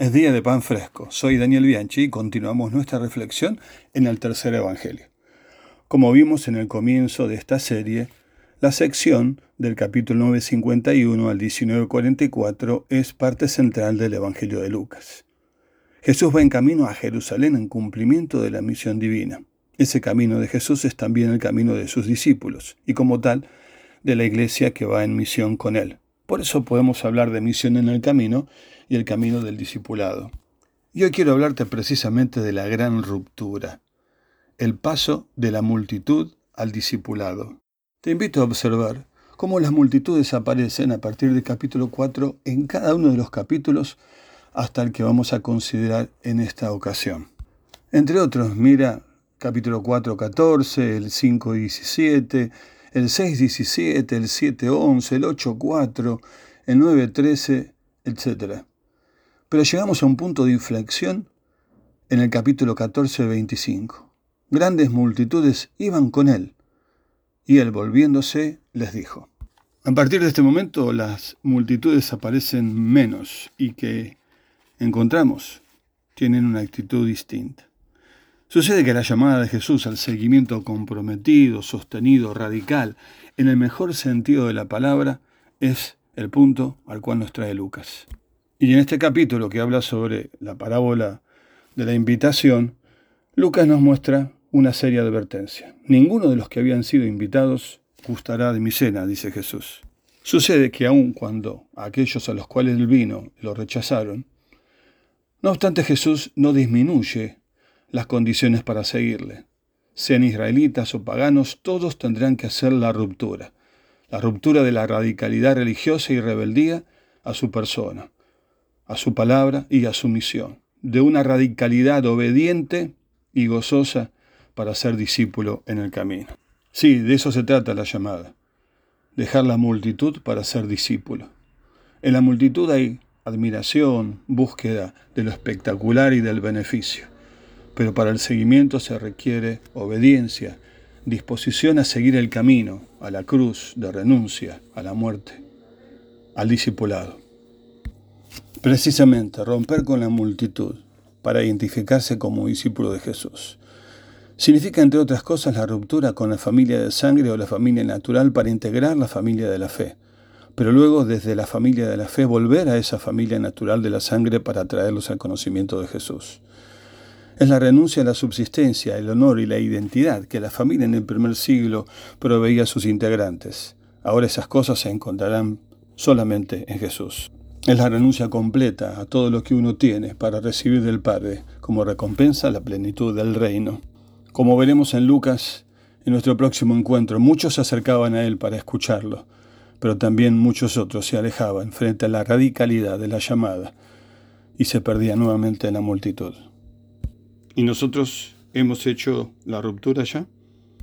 Es día de pan fresco. Soy Daniel Bianchi y continuamos nuestra reflexión en el tercer Evangelio. Como vimos en el comienzo de esta serie, la sección del capítulo 951 al 1944 es parte central del Evangelio de Lucas. Jesús va en camino a Jerusalén en cumplimiento de la misión divina. Ese camino de Jesús es también el camino de sus discípulos y como tal de la iglesia que va en misión con él. Por eso podemos hablar de misión en el camino y el camino del discipulado. Y hoy quiero hablarte precisamente de la gran ruptura, el paso de la multitud al discipulado. Te invito a observar cómo las multitudes aparecen a partir del capítulo 4 en cada uno de los capítulos hasta el que vamos a considerar en esta ocasión. Entre otros, mira capítulo 4, 14, el 5, 17, el 6.17, el 7.11, el 8.4, el 9.13, etc. Pero llegamos a un punto de inflexión en el capítulo 14.25. Grandes multitudes iban con él, y él volviéndose les dijo. A partir de este momento las multitudes aparecen menos y que encontramos tienen una actitud distinta. Sucede que la llamada de Jesús al seguimiento comprometido, sostenido, radical, en el mejor sentido de la palabra, es el punto al cual nos trae Lucas. Y en este capítulo que habla sobre la parábola de la invitación, Lucas nos muestra una seria advertencia. Ninguno de los que habían sido invitados gustará de mi cena, dice Jesús. Sucede que aun cuando aquellos a los cuales él vino lo rechazaron, no obstante Jesús no disminuye las condiciones para seguirle. Sean israelitas o paganos, todos tendrán que hacer la ruptura. La ruptura de la radicalidad religiosa y rebeldía a su persona, a su palabra y a su misión. De una radicalidad obediente y gozosa para ser discípulo en el camino. Sí, de eso se trata la llamada. Dejar la multitud para ser discípulo. En la multitud hay admiración, búsqueda de lo espectacular y del beneficio pero para el seguimiento se requiere obediencia, disposición a seguir el camino, a la cruz de renuncia, a la muerte, al discipulado. Precisamente romper con la multitud para identificarse como discípulo de Jesús. Significa, entre otras cosas, la ruptura con la familia de sangre o la familia natural para integrar la familia de la fe, pero luego desde la familia de la fe volver a esa familia natural de la sangre para traerlos al conocimiento de Jesús. Es la renuncia a la subsistencia, el honor y la identidad que la familia en el primer siglo proveía a sus integrantes. Ahora esas cosas se encontrarán solamente en Jesús. Es la renuncia completa a todo lo que uno tiene para recibir del Padre como recompensa la plenitud del reino. Como veremos en Lucas, en nuestro próximo encuentro, muchos se acercaban a Él para escucharlo, pero también muchos otros se alejaban frente a la radicalidad de la llamada y se perdían nuevamente en la multitud. ¿Y nosotros hemos hecho la ruptura ya?